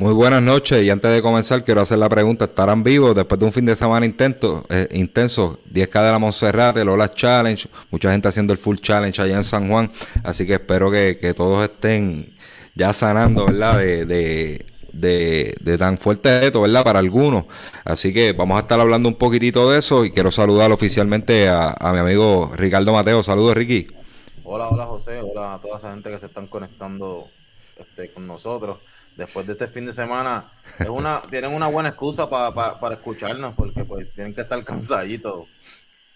Muy buenas noches y antes de comenzar quiero hacer la pregunta, ¿estarán vivos después de un fin de semana intento, eh, intenso? 10K de la Montserrat, el Ola Challenge, mucha gente haciendo el Full Challenge allá en San Juan, así que espero que, todos estén ya sanando, ¿verdad? De, de, de, de, tan fuerte esto, ¿verdad? Para algunos. Así que vamos a estar hablando un poquitito de eso y quiero saludar oficialmente a, mi amigo Ricardo Mateo. Saludos, Ricky. Hola, hola, José. Hola a toda esa gente que se están conectando este, con nosotros después de este fin de semana, es una, tienen una buena excusa para escucharnos, porque pues tienen que estar cansaditos.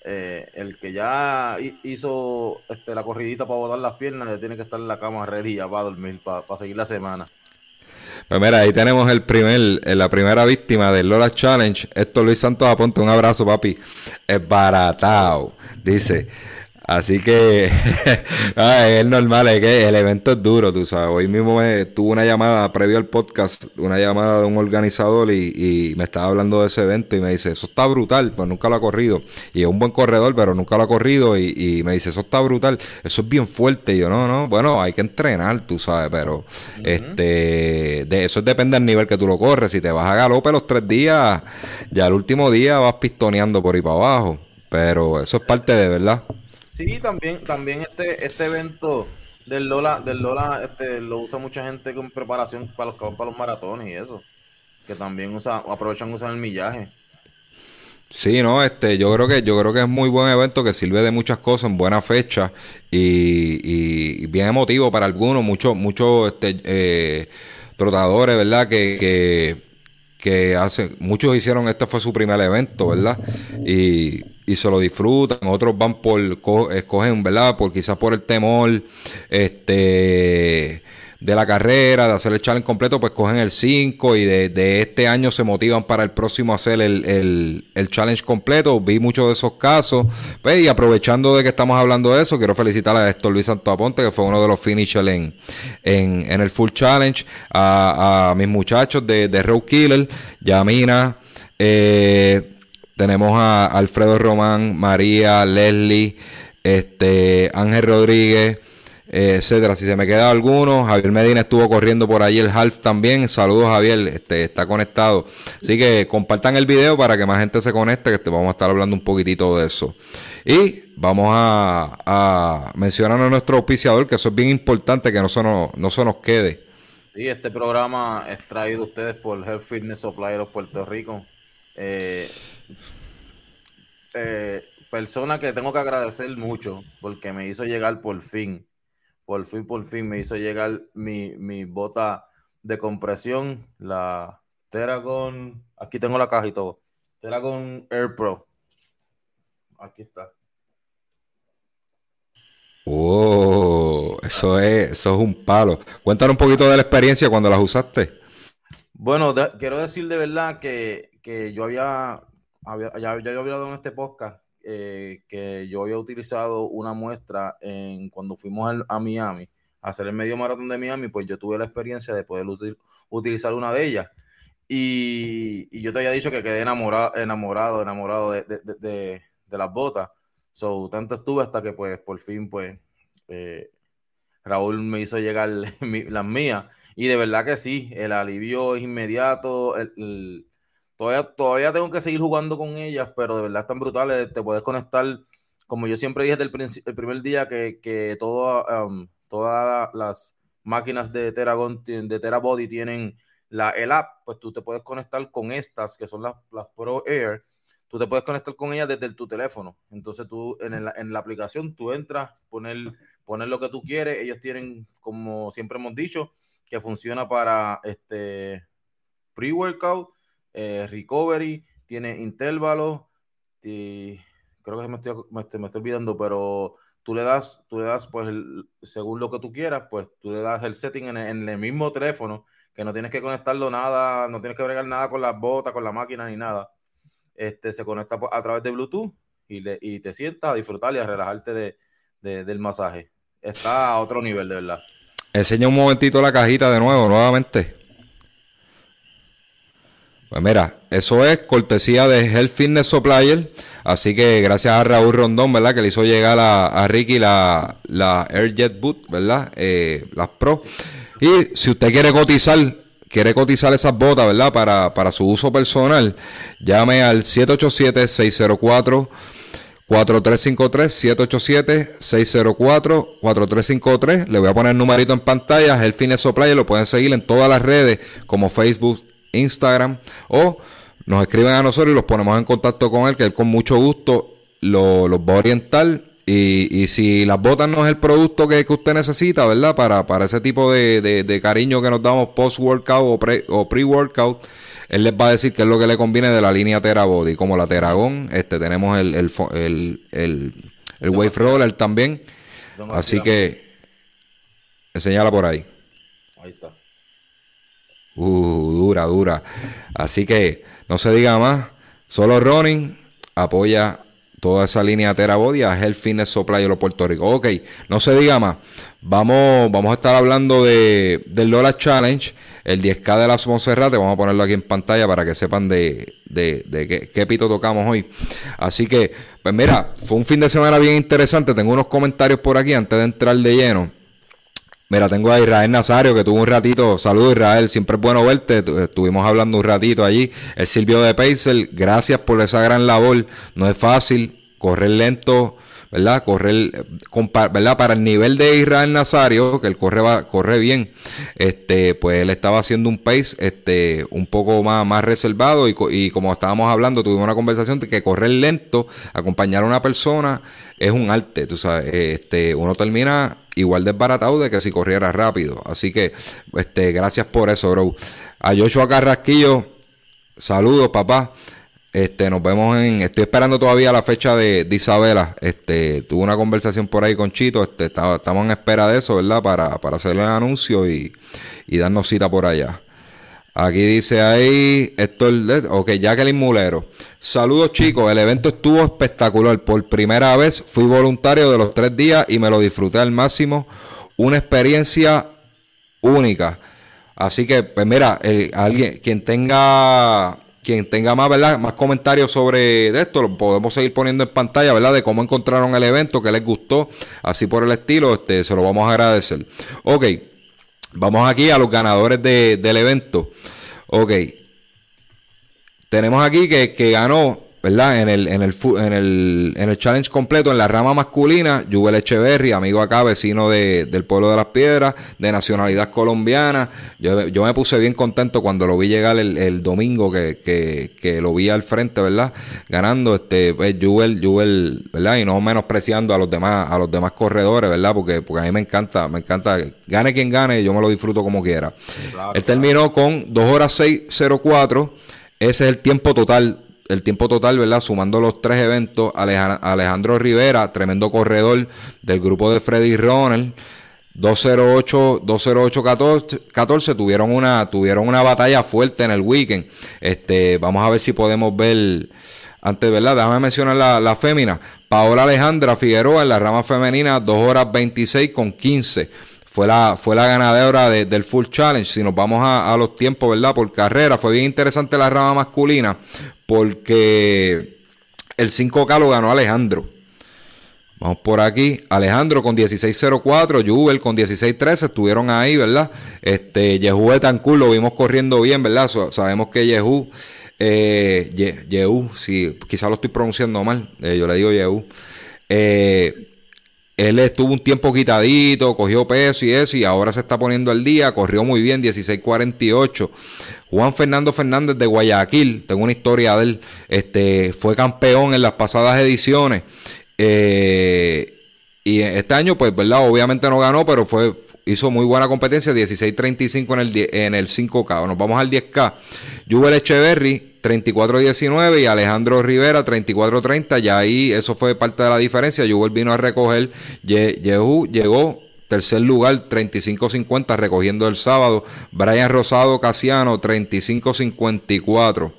Eh, el que ya hizo este, la corridita para botar las piernas, ya tiene que estar en la cama ready ya para dormir, para, seguir la semana. Pues mira, ahí tenemos el primer, eh, la primera víctima del Lola Challenge. Esto Luis Santos Aponte, un abrazo, papi. Es baratao. Dice, Así que es normal, es que el evento es duro, tú sabes. Hoy mismo tuve una llamada previo al podcast, una llamada de un organizador y, me estaba hablando de ese evento y me dice, eso está brutal, pues nunca lo ha corrido. Y es un buen corredor, pero nunca lo ha corrido y, me dice, eso está brutal, eso es bien fuerte. Y yo, no, no, bueno, hay que entrenar, tú sabes, pero este de eso depende del nivel que tú lo corres. Si te vas a galope los tres días, ya el último día vas pistoneando por ahí para abajo. Pero eso es parte de verdad. Sí, también, también este, este evento del Lola, del Lola, este, lo usa mucha gente con preparación para los para los maratones y eso. Que también usa, aprovechan usar el millaje. Sí, no, este, yo creo que, yo creo que es muy buen evento que sirve de muchas cosas en buena fecha y, bien emotivo para algunos, muchos, muchos este, eh, trotadores, ¿verdad? Que, que, que hacen, muchos hicieron, este fue su primer evento, ¿verdad? Y, y se lo disfrutan, otros van por, escogen, ¿verdad? Por quizás por el temor, este de la carrera, de hacer el challenge completo, pues cogen el 5 y de, este año se motivan para el próximo hacer el, challenge completo. Vi muchos de esos casos. Pues, y aprovechando de que estamos hablando de eso, quiero felicitar a Héctor Luis Santo Aponte, que fue uno de los finishers en, en, el Full Challenge, a, mis muchachos de, de Road Killer, Yamina, eh, tenemos a Alfredo Román, María, Leslie, este, Ángel Rodríguez, eh, etcétera. Si se me queda alguno, Javier Medina estuvo corriendo por ahí el half también. Saludos, Javier, este, está conectado. Así que compartan el video para que más gente se conecte, que vamos a estar hablando un poquitito de eso. Y vamos a, mencionar a nuestro auspiciador, que eso es bien importante, que no se nos, no se nos quede. Sí, este programa es traído a ustedes por Health Fitness Supplier of Puerto Rico. Eh, eh, persona que tengo que agradecer mucho porque me hizo llegar por fin, por fin, por fin me hizo llegar mi, bota de compresión, la Teragon, aquí tengo la caja y todo, Teragon Air Pro. Aquí está. Oh, eso es, eso es un palo. Cuéntanos un poquito de la experiencia cuando las usaste. Bueno, quiero decir de verdad que, que yo había ya, ya había hablado en este podcast eh, que yo había utilizado una muestra en cuando fuimos a, Miami a hacer el medio maratón de Miami, pues yo tuve la experiencia de poder utilizar una de ellas. Y, yo te había dicho que quedé enamorado, enamorado, enamorado de, las botas. So, tanto estuve hasta que pues por fin pues eh, Raúl me hizo llegar las mías. Y de verdad que sí, el alivio es inmediato, el Todavía, tengo que seguir jugando con ellas, pero de verdad están brutales. Te puedes conectar, como yo siempre dije desde el, primer día, que, que um, todas las máquinas de Teragon, de Terabody tienen la, el app, pues tú te puedes conectar con estas, que son las, las Pro Air. Tú te puedes conectar con ellas desde tu teléfono. Entonces tú en, en la aplicación tú entras, poner, poner lo que tú quieres. Ellos tienen, como siempre hemos dicho, que funciona para este pre-workout eh, recovery, tiene intervalos, y creo que me estoy, me estoy, olvidando, pero tú le das, tú le das, pues, según lo que tú quieras, pues tú le das el setting en el, mismo teléfono que no tienes que conectarlo nada, no tienes que bregar nada con las botas, con la máquina ni nada. Este, se conecta a través de Bluetooth y, le, y te sientas a disfrutar y a relajarte de, del masaje. Está a otro nivel, de verdad. Enseña un momentito la cajita de nuevo, nuevamente. Pues mira, eso es cortesía de Health Fitness Supplier. Así que gracias a Raúl Rondón, ¿verdad? Que le hizo llegar a, Ricky la, la AirJet Boot, ¿verdad? Eh, las Pro. Y si usted quiere cotizar, quiere cotizar esas botas, ¿verdad? Para, para su uso personal, llame al 787-604. 4353 787 604 4353 Le voy a poner el numerito en pantalla. El Fitness Supplier lo pueden seguir en todas las redes como Facebook, Instagram o nos escriben a nosotros y los ponemos en contacto con él, que él con mucho gusto los va a orientar. Y, si las botas no es el producto que, usted necesita, ¿verdad? Para, para ese tipo de, cariño que nos damos post-workout o pre-workout, él les va a decir qué es lo que le conviene de la línea Terabody. Como la Teragon, este, tenemos el, el, el, Wave Roller también. Así que, enseñala por ahí. Ahí está. Uh, dura, dura. Así que no se diga más. Solo Running apoya toda esa línea Terabodia. Es el Fitness Supply de los Puerto Rico. Ok, no se diga más. Vamos, vamos a estar hablando de, del Lola Challenge, el 10K de las Monserrate. Vamos a ponerlo aquí en pantalla para que sepan de, de, qué, qué, pito tocamos hoy. Así que, pues mira, fue un fin de semana bien interesante. Tengo unos comentarios por aquí antes de entrar de lleno. Mira, tengo a Israel Nazario que tuvo un ratito. Saludos Israel, siempre es bueno verte. Estuvimos hablando un ratito allí. El Silvio de Paisel, gracias por esa gran labor. No es fácil correr lento, ¿verdad? Correr, ¿verdad? Para el nivel de Israel Nazario, que él corre, va, corre bien, este, pues él estaba haciendo un pace este, un poco más, más reservado y, y como estábamos hablando, tuvimos una conversación de que correr lento, acompañar a una persona, es un arte, tú sabes. Este, uno termina igual desbaratado de que si corriera rápido. Así que, este, gracias por eso, bro. A Joshua Carrasquillo, saludos, papá. Este, nos vemos en. Estoy esperando todavía la fecha de, Isabela. Este, tuve una conversación por ahí con Chito. Este, estamos en espera de eso, ¿verdad? Para, para hacerle el anuncio y, y darnos cita por allá. Aquí dice ahí, esto es, ok, Jacqueline Mulero. Saludos chicos, el evento estuvo espectacular. Por primera vez fui voluntario de los tres días y me lo disfruté al máximo. Una experiencia única. Así que, pues mira, alguien, quien tenga, quien tenga más, ¿verdad? Más comentarios sobre esto, lo podemos seguir poniendo en pantalla, ¿verdad? De cómo encontraron el evento, qué les gustó, así por el estilo, este, se lo vamos a agradecer. Ok. Vamos aquí a los ganadores del evento. Ok. Tenemos aquí que, que ganó ¿verdad? En el, en el, en el, en el challenge completo, en la rama masculina, Jubel Echeverry, amigo acá, vecino de, del pueblo de las piedras, de nacionalidad colombiana. Yo, yo me puse bien contento cuando lo vi llegar el, el domingo, que, que, que, lo vi al frente, ¿verdad? Ganando, este, pues, Jubel, Jubel, ¿verdad? Y no menospreciando a los demás, a los demás corredores, ¿verdad? Porque, porque a mí me encanta, me encanta, gane quien gane, yo me lo disfruto como quiera. Él terminó con 2 horas 6.04. Ese es el tiempo total el tiempo total, ¿verdad? Sumando los tres eventos, Alejandro Rivera, tremendo corredor del grupo de Freddy Ronald. 208, 208 14, 14 tuvieron una tuvieron una batalla fuerte en el weekend. Este, vamos a ver si podemos ver antes, ¿verdad? Déjame mencionar la, la fémina. Paola Alejandra Figueroa en la rama femenina, 2 horas 26 con 15 fue la, fue la ganadora del Full Challenge. Si nos vamos a, los tiempos, ¿verdad? Por carrera, fue bien interesante la rama masculina porque el 5K lo ganó Alejandro. Vamos por aquí. Alejandro con 16.04, Jubel con 16.13, estuvieron ahí, ¿verdad? Este, Yehu Betancourt lo vimos corriendo bien, ¿verdad? sabemos que Yehu, eh, Yehu, si quizás lo estoy pronunciando mal, eh, yo le digo Yehu. Eh, él estuvo un tiempo quitadito, cogió peso y eso, y ahora se está poniendo al día, corrió muy bien, 16.48. Juan Fernando Fernández de Guayaquil, tengo una historia de él, este, fue campeón en las pasadas ediciones. Eh, y este año, pues, ¿verdad? Obviamente no ganó, pero fue, hizo muy buena competencia, 16.35 en el, en el 5K. Nos vamos al 10K. Jubel Echeverry, 34-19 y Alejandro Rivera 34-30. Ya ahí eso fue parte de la diferencia. Jubel vino a recoger. Yehu llegó Tercer lugar, 35-50 recogiendo el sábado. Brian Rosado Casiano, 35-54.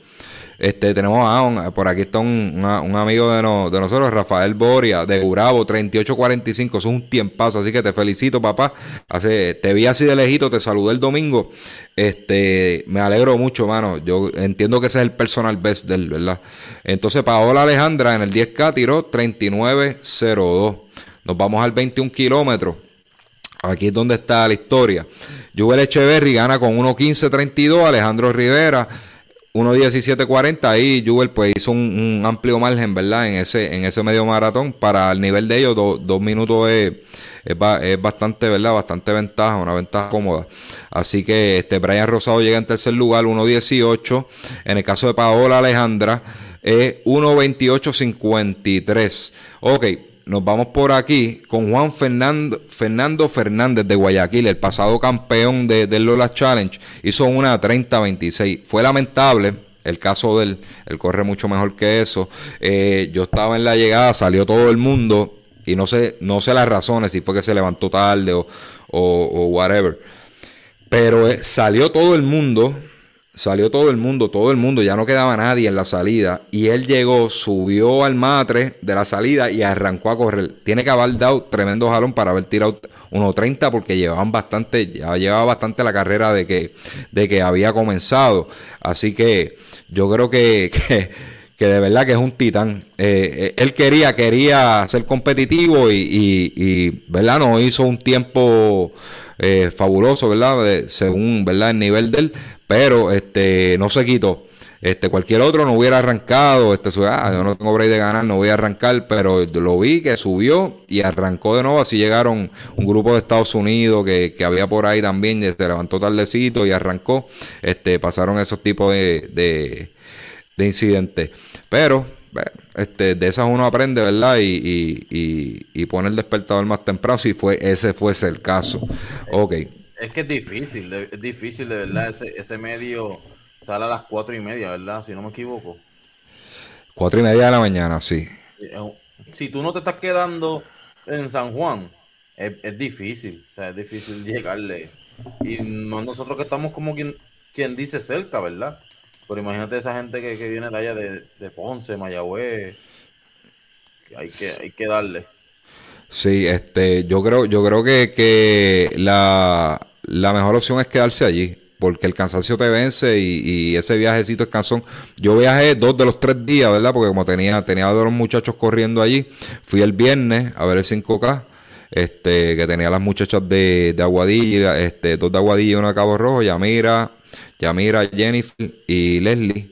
Este, tenemos a por aquí está un, amigo de, de, nosotros, Rafael Boria, de Urabo, 38-45, es un tiempazo, así que te felicito, papá. Te vi así de lejito, te saludé el domingo. Este, me alegro mucho, mano. Yo entiendo que ese es el personal best del, ¿verdad? Entonces, Paola Alejandra en el 10K tiró 39-02. Nos vamos al 21 kilómetros. Aquí es donde está la historia. Joel Echeverry gana con 1.15.32. Alejandro Rivera 1.17.40. Ahí Jubel pues hizo un, amplio margen, ¿verdad? En ese, en ese medio maratón. Para el nivel de ellos, dos minutos es, es, bastante, ¿verdad? Bastante ventaja, una ventaja cómoda. Así que este Brian Rosado llega en tercer lugar, 1.18. En el caso de Paola Alejandra, es 1.28.53. Ok nos vamos por aquí con Juan Fernando, Fernández de Guayaquil, el pasado campeón de, del Lola Challenge. Hizo una 30-26. Fue lamentable el caso del él corre mucho mejor que eso. Eh, yo estaba en la llegada, salió todo el mundo y no sé, no sé las razones, si fue que se levantó tarde o, o, whatever. Pero eh, salió todo el mundo Salió todo el mundo, todo el mundo, ya no quedaba nadie en la salida. Y él llegó, subió al matre de la salida y arrancó a correr. Tiene que haber dado tremendo jalón para haber tirado 1.30 porque llevaban bastante, ya llevaba bastante la carrera de que, de que había comenzado. Así que yo creo que, que, de verdad que es un titán. Eh, eh, él quería, quería ser competitivo y, y, ¿verdad? No hizo un tiempo eh, fabuloso, ¿verdad? según, ¿verdad? El nivel de él pero este no se quitó. Este, cualquier otro no hubiera arrancado, este, ah, yo no tengo break de ganar, no voy a arrancar, pero lo vi que subió y arrancó de nuevo, así llegaron un grupo de Estados Unidos que, que había por ahí también, se este, levantó tardecito y arrancó, este, pasaron esos tipos de, de, de incidentes. Pero, este, de esas uno aprende, ¿verdad? Y, y, y, pone el despertador más temprano si fue, ese fuese el caso. Ok. Es que es difícil, es difícil de verdad. Ese, ese medio sale a las cuatro y media, ¿verdad? Si no me equivoco. Cuatro y media de la mañana, sí. Si tú no te estás quedando en San Juan, es, difícil. O sea, es difícil llegarle. Y no nosotros que estamos como quien, quien dice cerca, ¿verdad? Pero imagínate esa gente que, viene de allá de, de Ponce, Mayagüez. hay que, hay que darle. Sí, este, yo creo, yo creo que, que la, mejor opción es quedarse allí, porque el cansancio te vence y, ese viajecito es cansón. Yo viajé dos de los tres días, ¿verdad? Porque como tenía, tenía a dos muchachos corriendo allí, fui el viernes a ver el 5K, este, que tenía las muchachas de, de Aguadilla, este, dos de Aguadilla y uno de Cabo Rojo, Yamira, Yamira, Jennifer y Leslie.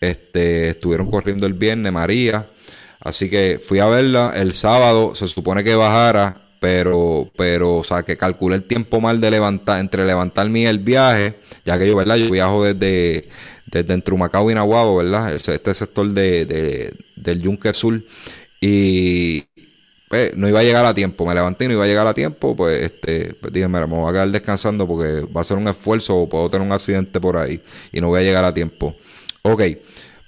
Este, estuvieron corriendo el viernes, María. Así que fui a verla el sábado, se supone que bajara, pero, pero, o sea, que calculé el tiempo mal de levantar, entre levantarme y el viaje, ya que yo, ¿verdad? Yo viajo desde, desde Entrumacao y Nahuabo, ¿verdad? Este sector de, del Yunque Sur. Y pues, no iba a llegar a tiempo. Me levanté y no iba a llegar a tiempo. Pues, este, pues dije, me voy a quedar descansando porque va a ser un esfuerzo o puedo tener un accidente por ahí y no voy a llegar a tiempo. Ok.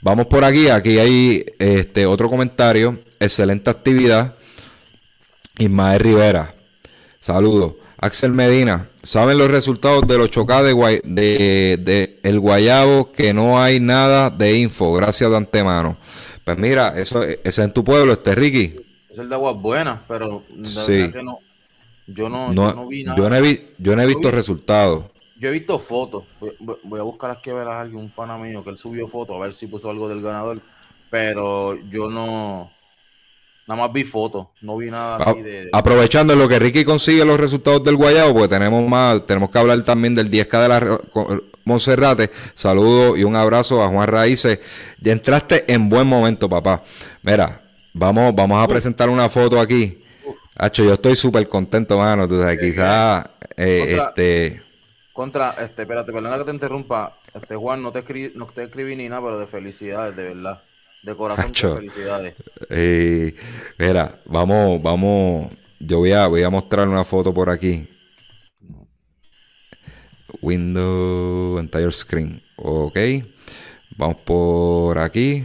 Vamos por aquí, aquí hay este otro comentario. Excelente actividad. Ismael Rivera. Saludos. Axel Medina. ¿Saben los resultados de los chocados de, de, El Guayabo? Que no hay nada de info. Gracias de antemano. Pues mira, eso, es en tu pueblo, este Ricky. Es el de Aguas Buenas, pero sí. no, yo, no, no, vi nada. Yo no he, yo no he visto resultados. Yo he visto fotos. Voy, a buscar aquí a ver a alguien, un pana mío, que él subió fotos, a ver si puso algo del ganador. Pero yo no. Nada más vi fotos, no vi nada así de, Aprovechando lo que Ricky consigue los resultados del Guayabo, porque tenemos más, tenemos que hablar también del 10K de la Monserrate. Saludo y un abrazo a Juan Raíces. Ya entraste en buen momento, papá. Mira, vamos, vamos a presentar una foto aquí. Hacho, yo estoy súper contento, mano. Tú sabes, quizás eh, este contra, este, espérate, perdona que te interrumpa. Este Juan, no te escribí, no te escribí ni nada, pero de felicidades, de verdad. De corazón, de felicidades. Eh, mira, vamos, vamos. Yo voy a, voy a mostrar una foto por aquí. Window entire screen. Ok. Vamos por aquí.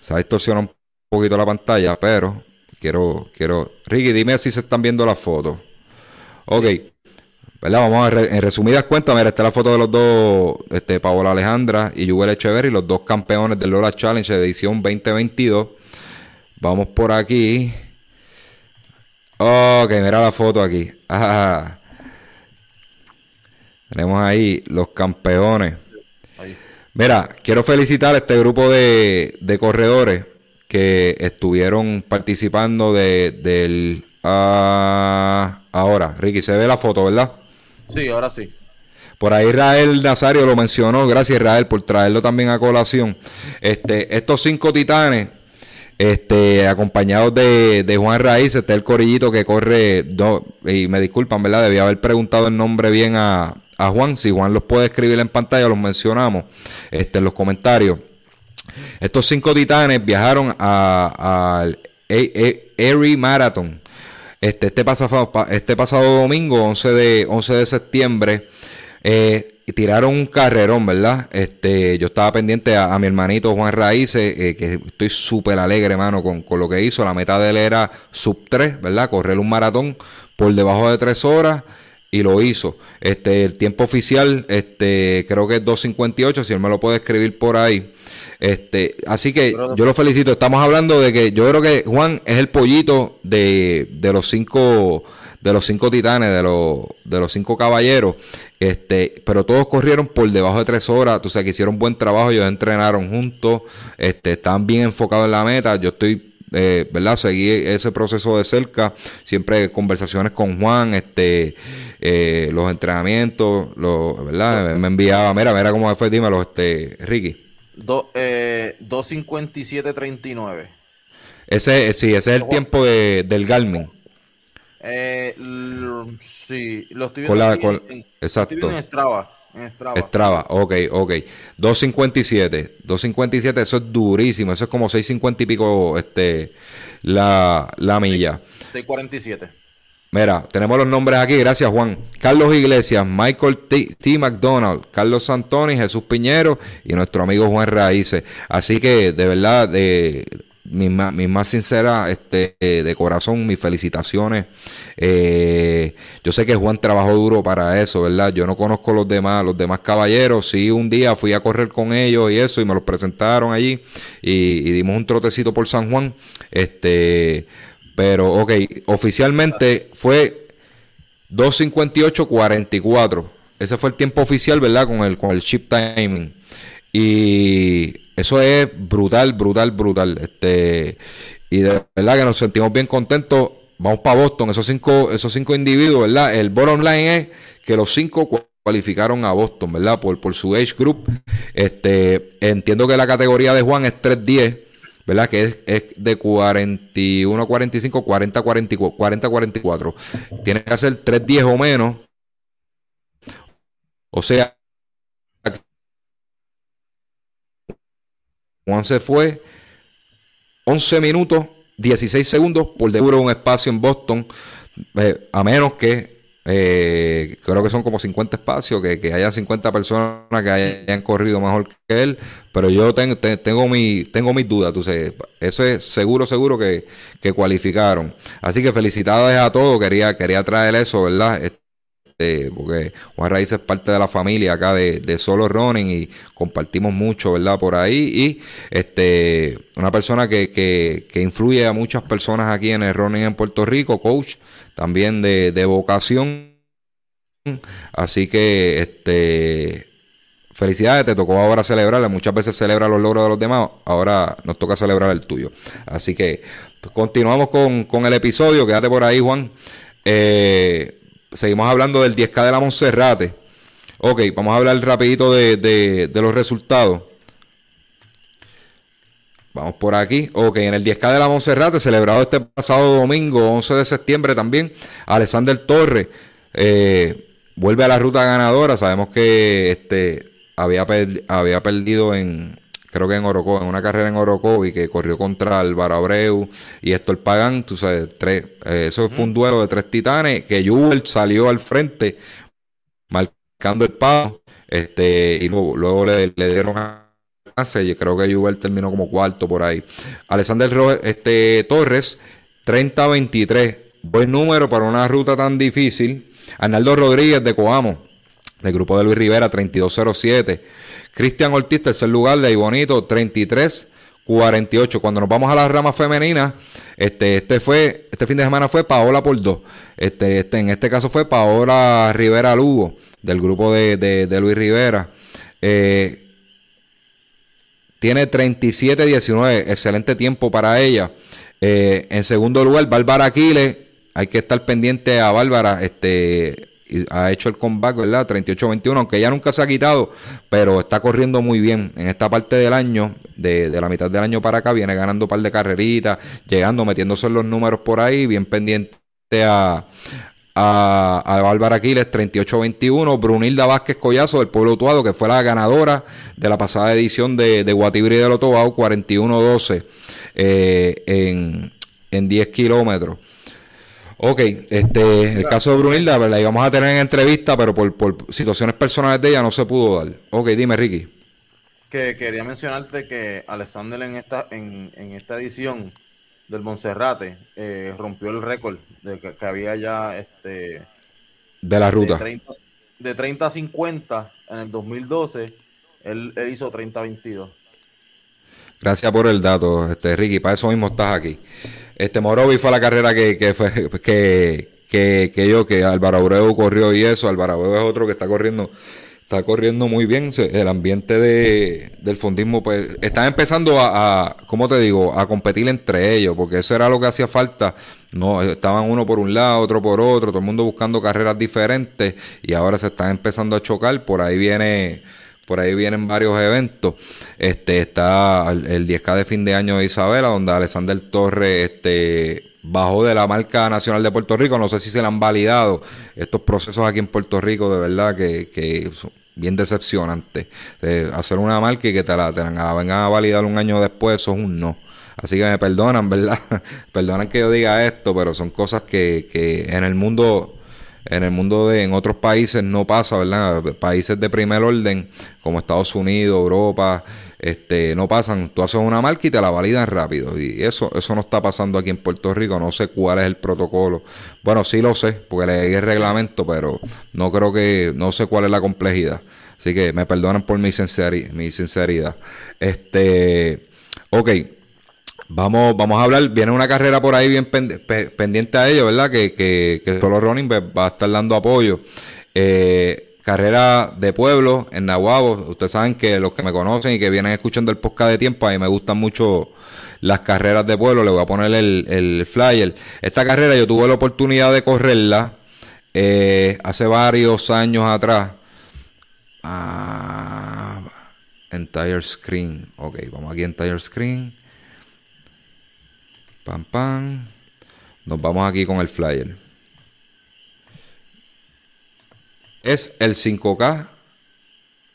Se ha distorsionado un poquito la pantalla, pero quiero, quiero. Ricky, dime si se están viendo las fotos. Ok. ¿Verdad? Vamos a re- en resumidas cuentas, mira, esta es la foto de los dos, este, Paola Alejandra y Yuvel Echeverry, los dos campeones del Lola Challenge de edición 2022. Vamos por aquí. Ok, mira la foto aquí. Ah. Tenemos ahí los campeones. Mira, quiero felicitar a este grupo de, de corredores que estuvieron participando de, del... ah, ahora, Ricky, se ve la foto, ¿verdad? Sí, ahora sí. Por ahí Israel Nazario lo mencionó, gracias Israel por traerlo también a colación. Este, estos cinco titanes, este, acompañados de, de Juan Raíz, este es el corillito que corre, do- y me disculpan, ¿verdad? Debía haber preguntado el nombre bien a, a Juan. Si Juan los puede escribir en pantalla, los mencionamos este, en los comentarios. Estos cinco titanes viajaron al A- A- Erie Marathon. Este, este, pasado, pa- este pasado domingo, 11 de, 11 de septiembre, eh, tiraron un carrerón, ¿verdad? Este, yo estaba pendiente a, a mi hermanito Juan Raíces, eh, que estoy súper alegre, hermano, con, con lo que hizo. La meta de él era sub 3, ¿verdad? Correr un maratón por debajo de 3 horas y lo hizo. Este, el tiempo oficial, este, creo que es 2.58, si él me lo puede escribir por ahí. Este, así que yo lo felicito. Estamos hablando de que yo creo que Juan es el pollito de, de los cinco de los cinco titanes, de los, de los cinco caballeros, este, pero todos corrieron por debajo de tres horas, tú sabes que hicieron buen trabajo, ellos entrenaron juntos, este, estaban bien enfocados en la meta, yo estoy eh, ¿verdad? Seguí ese proceso de cerca, siempre conversaciones con Juan, este, eh, los entrenamientos, los, ¿verdad? Me enviaba, mira, mira cómo fue, dímelo, este, Ricky. Do, eh, 257.39. Ese, sí, ese es el tiempo de, del Garmin. Eh, sí, lo estoy Con viendo la- aquí con- en, exacto. Estoy viendo en Strava. En Strava. Strava, ok, ok. 257, 257, eso es durísimo, eso es como 650 y pico este, la, la milla. 647. Mira, tenemos los nombres aquí, gracias Juan. Carlos Iglesias, Michael T. T. McDonald, Carlos Santoni, Jesús Piñero y nuestro amigo Juan Raíces. Así que de verdad, de, más, mis más sinceras, este, eh, de corazón, mis felicitaciones. Eh, yo sé que Juan trabajó duro para eso, ¿verdad? Yo no conozco los demás, los demás caballeros. Sí, un día fui a correr con ellos y eso, y me los presentaron allí y, y dimos un trotecito por San Juan. Este, pero, ok, oficialmente fue 2.58.44. Ese fue el tiempo oficial, ¿verdad? Con el, con el chip timing. Y eso es brutal, brutal, brutal. Este, y de verdad que nos sentimos bien contentos. Vamos para Boston, esos cinco, esos cinco individuos, ¿verdad? El bottom line es que los cinco cu- cualificaron a Boston, ¿verdad? Por, por su age group. Este, entiendo que la categoría de Juan es 310, ¿verdad? Que es, es de 41 a 45, 40 a 44, 40 a 44. Tiene que hacer 310 o menos. O sea, Juan se fue 11 minutos, 16 segundos por debajo de un espacio en Boston, eh, a menos que eh, creo que son como 50 espacios, que, que haya 50 personas que hayan corrido mejor que él, pero yo ten- ten- tengo, mi, tengo mis dudas, sabes, eso es seguro, seguro que, que cualificaron. Así que felicidades a todos, quería, quería traer eso, ¿verdad? Porque Juan Raíz es parte de la familia acá de, de Solo Running y compartimos mucho, ¿verdad? Por ahí. Y este una persona que, que, que influye a muchas personas aquí en el running en Puerto Rico, coach también de, de vocación. Así que este felicidades, te tocó ahora celebrarla. Muchas veces celebra los logros de los demás, ahora nos toca celebrar el tuyo. Así que pues, continuamos con, con el episodio, quédate por ahí, Juan. Eh, seguimos hablando del 10K de la Monserrate. Ok, vamos a hablar rapidito de, de- de los resultados. Vamos por aquí. Ok, en el 10K de la Monserrate, celebrado este pasado domingo, 11 de septiembre también, Alexander Torres eh, vuelve a la ruta ganadora. Sabemos que este había, había perdido en, creo que en Orocó, en una carrera en Orocó y que corrió contra Álvaro Abreu y Héctor Pagán. Tú sabes, tres, eh, eso fue un duelo de tres titanes que Jubel salió al frente marcando el paso. Este, y luego, luego le, le dieron a yo creo que Jubel terminó como cuarto por ahí. Alexander Ro- este, Torres, 30-23. Buen número para una ruta tan difícil. Arnaldo Rodríguez de Coamo, del grupo de Luis Rivera, 3207. Cristian Ortiz, tercer lugar de Ibonito, 33. 48. Cuando nos vamos a las ramas femeninas, este, este fue, este fin de semana fue Paola por dos. Este, este, en este caso fue Paola Rivera Lugo, del grupo de, de, Luis Rivera. Eh, tiene 37-19, excelente tiempo para ella. Eh, en segundo lugar, Bárbara Aquiles, hay que estar pendiente a Bárbara, este, ha hecho el comeback, ¿verdad? 38-21, aunque ya nunca se ha quitado, pero está corriendo muy bien. En esta parte del año, de, la mitad del año para acá, viene ganando un par de carreritas, llegando, metiéndose en los números por ahí, bien pendiente a, a, a Bárbara Aquiles 38-21, Brunilda Vázquez Collazo del Pueblo Utuado, que fue la ganadora de la pasada edición de, de Guatibri del Otobao, 41-12 eh, en, en 10 kilómetros. Ok, este, el caso de Brunilda, la íbamos a tener en entrevista, pero por, situaciones personales de ella no se pudo dar. Ok, dime, Ricky. Que quería mencionarte que Alexander en esta, en, en esta edición del Monserrate eh, rompió el récord de que, había ya este de la ruta. De 30, a 50 en el 2012, él, él hizo 30 a 22. Gracias por el dato, este Ricky, para eso mismo estás aquí. Este Morovi fue la carrera que, que fue que, que, que, yo, que Álvaro Abreu corrió y eso. Álvaro Abreu es otro que está corriendo, está corriendo muy bien. El ambiente de, del fundismo, pues, están empezando a, a, ¿cómo te digo?, a competir entre ellos, porque eso era lo que hacía falta. No, estaban uno por un lado, otro por otro, todo el mundo buscando carreras diferentes y ahora se están empezando a chocar. Por ahí viene por ahí vienen varios eventos. Este está el, 10K de fin de año de Isabela, donde Alexander Torres este, bajó de la marca nacional de Puerto Rico. No sé si se le han validado estos procesos aquí en Puerto Rico, de verdad que, que son bien decepcionantes. hacer una marca y que te la, te la vengan a validar un año después, eso es un no. Así que me perdonan, ¿verdad? perdonan que yo diga esto, pero son cosas que, que en el mundo en el mundo de en otros países no pasa, ¿verdad? Países de primer orden como Estados Unidos, Europa, este no pasan, tú haces una marca y te la validan rápido y eso eso no está pasando aquí en Puerto Rico, no sé cuál es el protocolo. Bueno, sí lo sé, porque leí el reglamento, pero no creo que no sé cuál es la complejidad. Así que me perdonan por mi sinceridad, mi sinceridad. Este, ok, Vamos, vamos a hablar, viene una carrera por ahí bien pendiente a ello, ¿verdad? Que, que, solo Running va a estar dando apoyo. Eh, carrera de pueblo en Nahuabo. Ustedes saben que los que me conocen y que vienen escuchando el podcast de tiempo, a mí me gustan mucho las carreras de pueblo. Le voy a poner el, flyer. Esta carrera yo tuve la oportunidad de correrla eh, hace varios años atrás. Ah, entire screen. Ok, vamos aquí en entire screen. Pam, pam. Nos vamos aquí con el flyer. Es el 5K.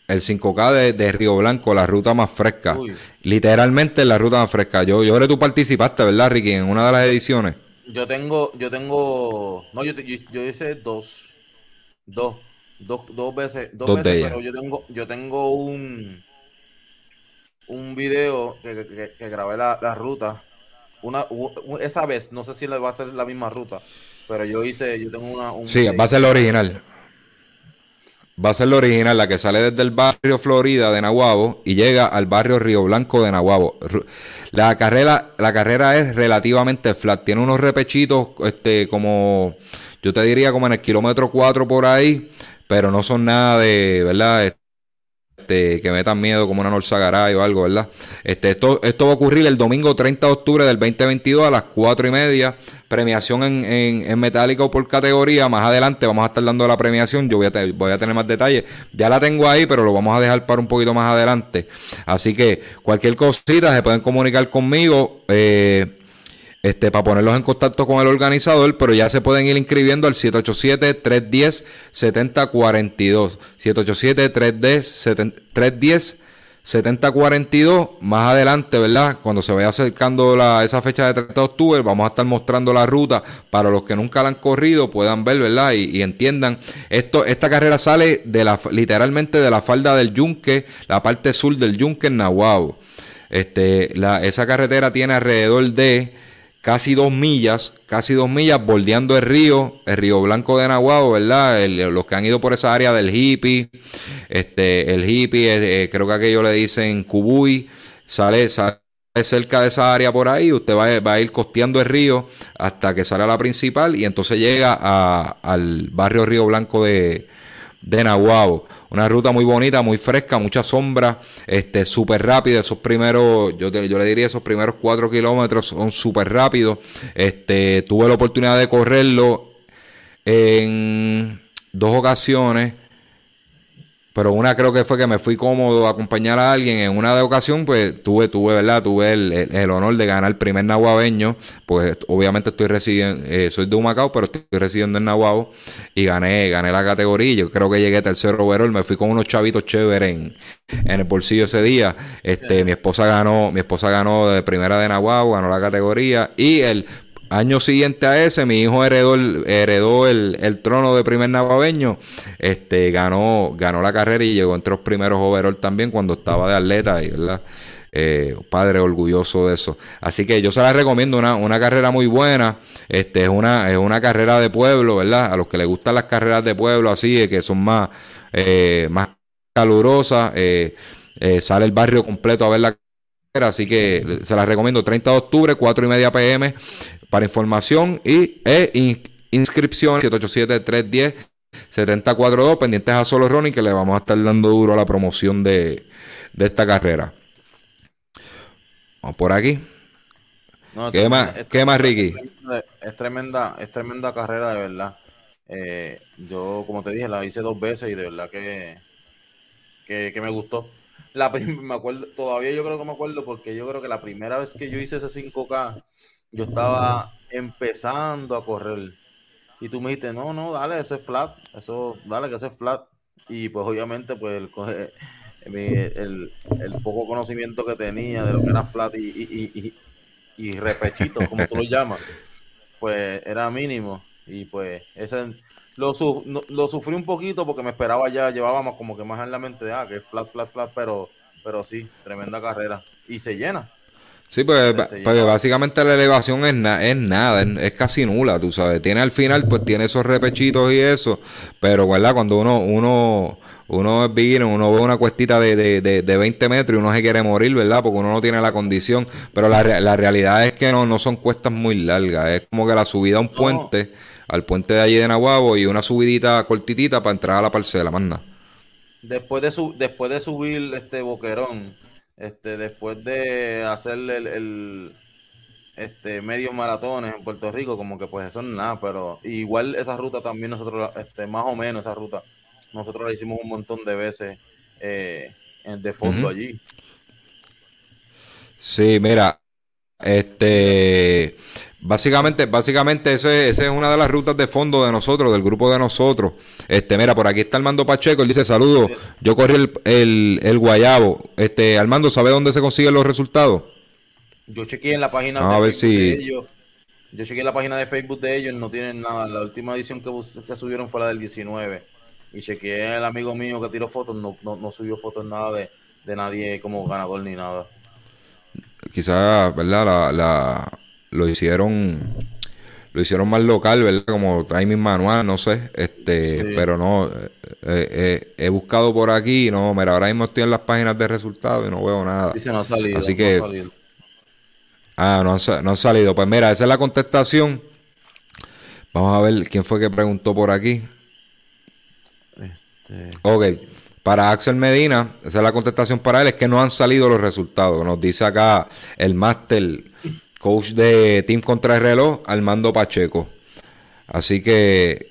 El 5K de, Río Blanco, la ruta más fresca. Literalmente la ruta más fresca. Yo, yo creo que tú participaste, ¿verdad, Ricky? En una de las ediciones. Yo tengo, yo tengo. No, yo, yo, hice dos. Dos. Dos, dos veces. Dos, veces, pero yo tengo, yo tengo un un video que, que, grabé la, la, ruta una, esa vez, no sé si le va a ser la misma ruta, pero yo hice, yo tengo una... Un sí, va a ser la original. Va a ser la original, la que sale desde el barrio Florida de Nahuabo y llega al barrio Río Blanco de Nahuabo. La carrera, la carrera es relativamente flat, tiene unos repechitos, este, como, yo te diría como en el kilómetro 4 por ahí, pero no son nada de, ¿verdad? Este, que metan miedo como una Norsa Garay o algo, ¿verdad? Este, esto, va a ocurrir el domingo 30 de octubre del 2022 a las 4 y media. Premiación en, en, metálico por categoría. Más adelante vamos a estar dando la premiación. Yo voy a, voy a tener más detalles. Ya la tengo ahí, pero lo vamos a dejar para un poquito más adelante. Así que cualquier cosita se pueden comunicar conmigo. Eh, este, para ponerlos en contacto con el organizador, pero ya se pueden ir inscribiendo al 787-310-7042. 787-310-7042. Más adelante, ¿verdad? Cuando se vaya acercando la, esa fecha de 30 de octubre, vamos a estar mostrando la ruta para los que nunca la han corrido, puedan ver, ¿verdad? Y, entiendan. Esto, esta carrera sale de la, literalmente de la falda del Yunque, la parte sur del Yunque en Nahuabo. Este, esa carretera tiene alrededor de casi dos millas, casi dos millas bordeando el río, el río Blanco de Nahuatl, ¿verdad? los que han ido por esa área del hippie, este, el hippie, eh, eh, creo que aquello le dicen Cubuy, sale, sale cerca de esa área por ahí, usted va, a ir costeando el río hasta que sale a la principal y entonces llega al barrio Río Blanco de, de Nahuabo. Una ruta muy bonita, muy fresca, mucha sombra, este, súper rápida. Esos primeros, yo, yo le diría, esos primeros cuatro kilómetros son súper rápidos. Este, tuve la oportunidad de correrlo en dos ocasiones pero una creo que fue que me fui cómodo a acompañar a alguien. En una de ocasión, pues tuve, tuve, ¿verdad? Tuve el, honor de ganar el primer nahuabeño. Pues obviamente estoy residiendo, eh, soy de Humacao, pero estoy residiendo en Nahuabo y gané, gané la categoría. Yo creo que llegué tercero overall. Me fui con unos chavitos chéveres en, en el bolsillo ese día. Este, mi esposa ganó, mi esposa ganó de primera de Nahuabo, ganó la categoría. Y el Año siguiente a ese, mi hijo heredó el, heredó el, trono de primer navabeño. Este, ganó, ganó la carrera y llegó entre los primeros overall también cuando estaba de atleta, y, ¿verdad? Eh, padre orgulloso de eso. Así que yo se la recomiendo, una, una carrera muy buena. Este, es una, es una carrera de pueblo, ¿verdad? A los que les gustan las carreras de pueblo, así, que son más, eh, más calurosas. Eh, sale el barrio completo a ver la carrera, así que se la recomiendo. 30 de octubre, 4 y media pm. Para información y e inscripción 787-310-7042, pendientes a Solo Ronnie, que le vamos a estar dando duro a la promoción de, esta carrera. Vamos por aquí. ¿Qué, más, ¿Qué más, Ricky? Es tremenda, es tremenda carrera, de verdad. Eh, yo, como te dije, la hice dos veces y de verdad que, que, me gustó. La me acuerdo, todavía yo creo que me acuerdo porque yo creo que la primera vez que yo hice ese 5K, yo estaba empezando a correr. Y tú me dijiste, no, no, dale, eso es flat, eso, dale, que eso es flat. Y pues obviamente, pues el, el, poco conocimiento que tenía de lo que era flat y, y, y, repechito, como tú lo llamas, pues era mínimo. Y pues ese lo, lo sufrí un poquito porque me esperaba ya, llevábamos como que más en la mente de, ah, que es flat, flat, flat, pero, pero sí, tremenda carrera. Y se llena. Sí, pues, básicamente la elevación es, es nada, es, casi nula, tú sabes. Tiene al final, pues tiene esos repechitos y eso, pero ¿verdad? Cuando uno, uno, uno es beginner, uno ve una cuestita de, de, de, 20 metros y uno se quiere morir, ¿verdad? Porque uno no tiene la condición, pero la, la realidad es que no, no son cuestas muy largas, es como que la subida a un puente, al puente de allí de Nahuabo y una subidita cortitita para entrar a la parcela, más nada. Después de, su, después de subir este boquerón este, después de hacerle el, este, medios maratones en Puerto Rico, como que pues eso no es nada, pero igual esa ruta también nosotros, este, más o menos esa ruta, nosotros la hicimos un montón de veces eh, de fondo allí. Sí, mira, este, Básicamente, básicamente esa es una de las rutas de fondo de nosotros, del grupo de nosotros. Este, mira, por aquí está Armando Pacheco, él dice saludos, yo corrí el, el, Guayabo. Este, Armando, ¿sabe dónde se consiguen los resultados? Yo chequeé en la página de, a ver si... de ellos. Yo chequeé en la página de Facebook de ellos, no tienen nada. La última edición que, subieron fue la del 19. Y chequeé el amigo mío que tiró fotos, no, no, subió fotos nada de, de nadie como ganador ni nada. Quizás, ¿verdad? la lo hicieron lo hicieron más local, ¿verdad? Como timing manual, no sé, este, pero no, eh, eh, he buscado por aquí, no, mira, ahora mismo estoy en las páginas de resultados y no veo nada. Dice no ha salido. Así que, ah, no han, no han salido. Pues mira, esa es la contestación. Vamos a ver quién fue que preguntó por aquí. Este... Ok. Para Axel Medina, esa es la contestación para él, es que no han salido los resultados. Nos dice acá el máster coach de Team Reloj, Armando Pacheco. Así que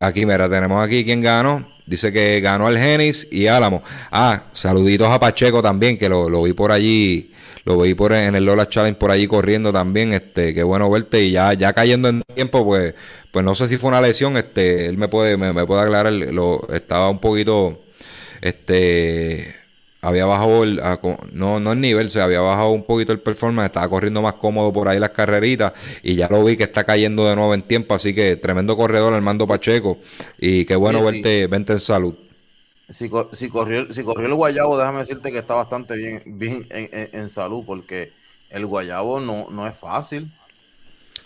aquí, mira, tenemos aquí quien ganó. Dice que ganó el Genis y Álamo. Ah, saluditos a Pacheco también, que lo, vi por allí, lo vi por en el Lola Challenge por allí corriendo también. Este, qué bueno verte. Y ya, ya cayendo en tiempo, pues, pues no sé si fue una lesión. Este, él me puede, me, me puede aclarar. Lo, estaba un poquito, este, había bajado el, no, no el nivel, se había bajado un poquito el performance, estaba corriendo más cómodo por ahí las carreritas y ya lo vi que está cayendo de nuevo en tiempo, así que tremendo corredor Armando Pacheco y qué bueno verte, verte en salud. Si, si, corrió, si corrió el Guayabo, déjame decirte que está bastante bien, bien en, salud, porque el Guayabo no, no es fácil.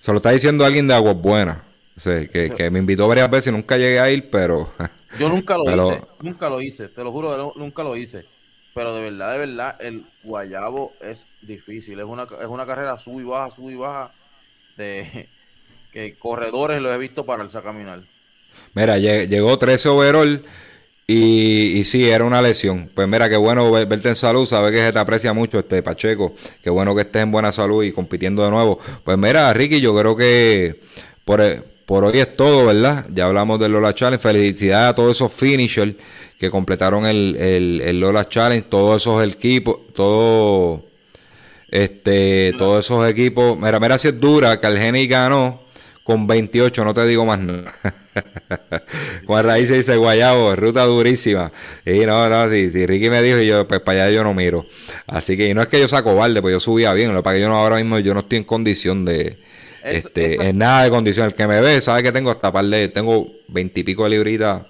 Se lo está diciendo alguien de Aguas Buenas. que, me invitó varias veces y nunca llegué a ir, pero. Yo nunca lo hice, nunca lo hice, te lo juro, nunca lo hice. Pero de verdad, de verdad, el Guayabo es difícil. Es una, es una carrera sub y baja, sub y baja. De que corredores lo he visto para a caminar. Mira, llegó 13 overall y, y sí, era una lesión. Pues mira, qué bueno verte en salud, sabes que se te aprecia mucho este Pacheco. Qué bueno que estés en buena salud y compitiendo de nuevo. Pues mira, Ricky, yo creo que por, por hoy es todo, ¿verdad? Ya hablamos del Lola Challenge. Felicidades a todos esos finishers que completaron el, el, Lola Challenge, todos esos equipos, todo, este, todos esos equipos. Mira, mira si es dura, que el Geni ganó con 28, no te digo más nada. Juan Raíz se dice Guayabo, ruta durísima. Y no, no, si, Ricky me dijo, y yo, pues para allá yo no miro. Así que, no es que yo saco balde, pues yo subía bien, lo para que yo no, ahora mismo yo no estoy en condición de, este, en nada de condición. El que me ve sabe que tengo hasta par de, tengo veintipico de libritas.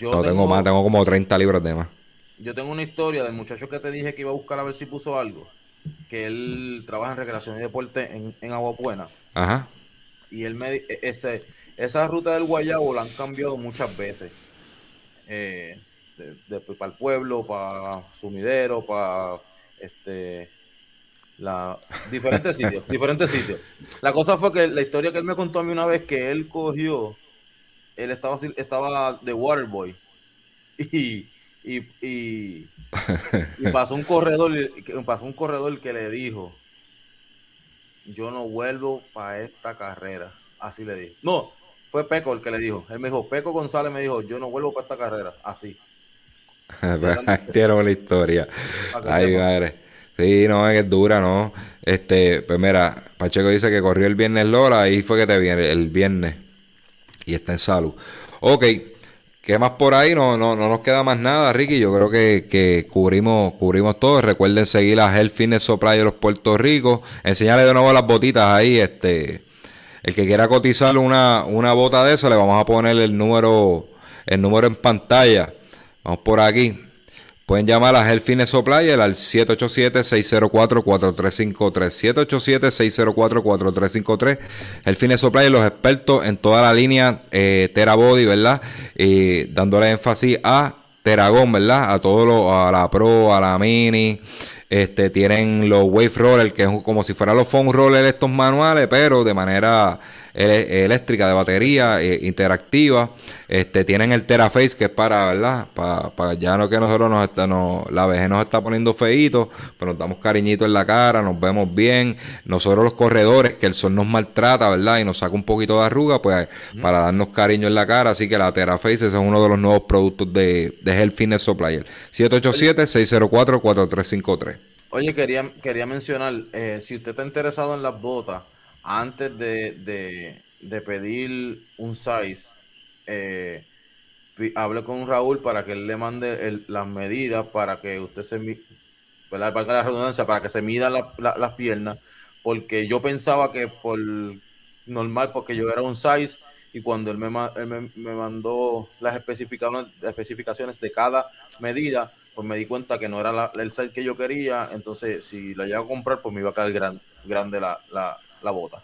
no tengo, más, tengo como 30 libras de más. Yo tengo una historia del muchacho que te dije que iba a buscar a ver si puso algo. Que él trabaja en recreación y deporte en, en Agua Buena. Ajá y él me, e, ese, esa ruta del Guayabo la han cambiado muchas veces. Eh, de, para el pueblo, para Sumidero, para este la diferentes sitios, diferentes sitios. La cosa fue que la historia que él me contó a mí una vez que él cogió, él estaba estaba de Waterboy y, y, y, y pasó un corredor, pasó un corredor que le dijo, yo no vuelvo para esta carrera. Así le dije. No, fue Peco el que le dijo. Él me dijo, Peco González me dijo, yo no vuelvo para esta carrera. Así. Tiene la historia. Ay, madre. Sí, no, es dura, ¿no? Este, pues mira, Pacheco dice que corrió el viernes Lola, ahí fue que te viene el viernes. Y está en salud. Ok, ¿Qué más por ahí? No, no, no nos queda más nada, Ricky. Yo creo que, cubrimos, cubrimos todo. Recuerden seguir a Health Fitness Supply de los Puerto Ricos. Enseñarle de nuevo las botitas ahí. Este, el que quiera cotizar una, una bota de eso, le vamos a poner el número, el número en pantalla. Vamos por aquí. Pueden llamar a Health Fitness Supplier al 787-604-4353. 787-604-4353. Health Fitness Supplier, los expertos en toda la línea eh, Terabody, ¿verdad? Y dándole énfasis a Teragón, ¿verdad? A todo lo, a la Pro, a la Mini. Este, tienen los Wave Roller, que es como si fueran los Foam Roller estos manuales, pero de manera eléctrica de batería eh, interactiva. Este, tienen el Teraface que es para, ¿verdad? Para, ya no que nosotros nos está, la vejez nos está poniendo feíto, pero nos damos cariñito en la cara, nos vemos bien. Nosotros los corredores, que el sol nos maltrata, ¿verdad? Y nos saca un poquito de arruga, pues para darnos cariño en la cara. Así que la Teraface ese es uno de los nuevos productos de, de Health Fitness Supplier. 787-604-4353. Oye, quería, quería mencionar, eh, si usted está interesado en las botas, antes de, pedir un size, eh, hable con Raúl para que él le mande las medidas para que usted se ¿verdad? Para la redundancia, para que se mida las piernas, porque yo pensaba que por normal, porque yo era un size, y cuando él me, me, mandó las especificaciones, especificaciones de cada medida, pues me di cuenta que no era el size que yo quería, entonces si la llego a comprar, pues me iba a caer grande la, la bota.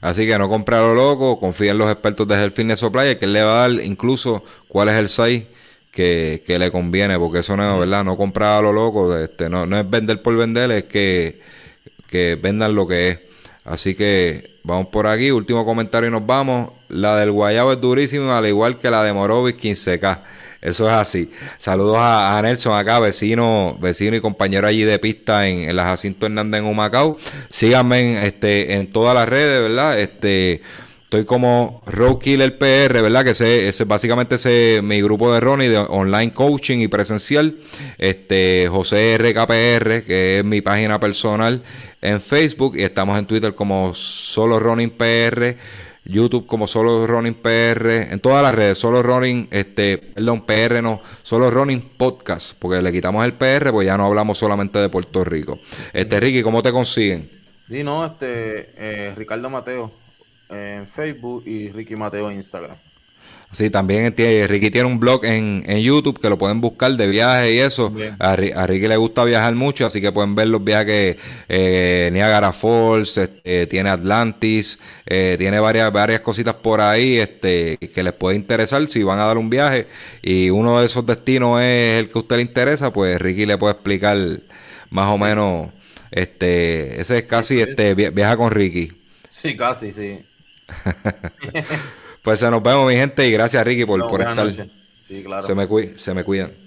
Así que no lo loco, confía en los expertos de Health Fitness que él le va a dar incluso cuál es el size que, que le conviene, porque eso no es verdad, no comprar a lo loco, este, no, no es vender por vender, es que, que vendan lo que es. Así que vamos por aquí, último comentario y nos vamos. La del Guayabo es durísima, al igual que la de Morovis 15K. Eso es así. Saludos a, Nelson acá, vecino, vecino y compañero allí de pista en, en la Jacinto Hernández en Humacao. Síganme en, este, en todas las redes, ¿verdad? Este, estoy como Roadkiller PR, ¿verdad? Que ese, básicamente ese mi grupo de Ronnie de online coaching y presencial. Este, José RKPR, que es mi página personal en Facebook. Y estamos en Twitter como solo Ronnie PR. YouTube como Solo Running PR, en todas las redes, Solo Running, este, perdón, PR no, Solo Running Podcast, porque le quitamos el PR, pues ya no hablamos solamente de Puerto Rico. Este, Ricky, ¿cómo te consiguen? Sí, no, este, eh, Ricardo Mateo en Facebook y Ricky Mateo en Instagram. Sí, también tiene, Ricky tiene un blog en, en, YouTube que lo pueden buscar de viajes y eso. A, Ricky le gusta viajar mucho, así que pueden ver los viajes que eh, Niagara Falls, este, tiene Atlantis, eh, tiene varias, varias cositas por ahí este, que les puede interesar si van a dar un viaje y uno de esos destinos es el que a usted le interesa, pues Ricky le puede explicar más o menos, este, ese es casi este viaja con Ricky. Sí, casi, sí. Pues se nos vemos, mi gente, y gracias, Ricky, por, por estar. Sí, claro. Se me, se me cuidan.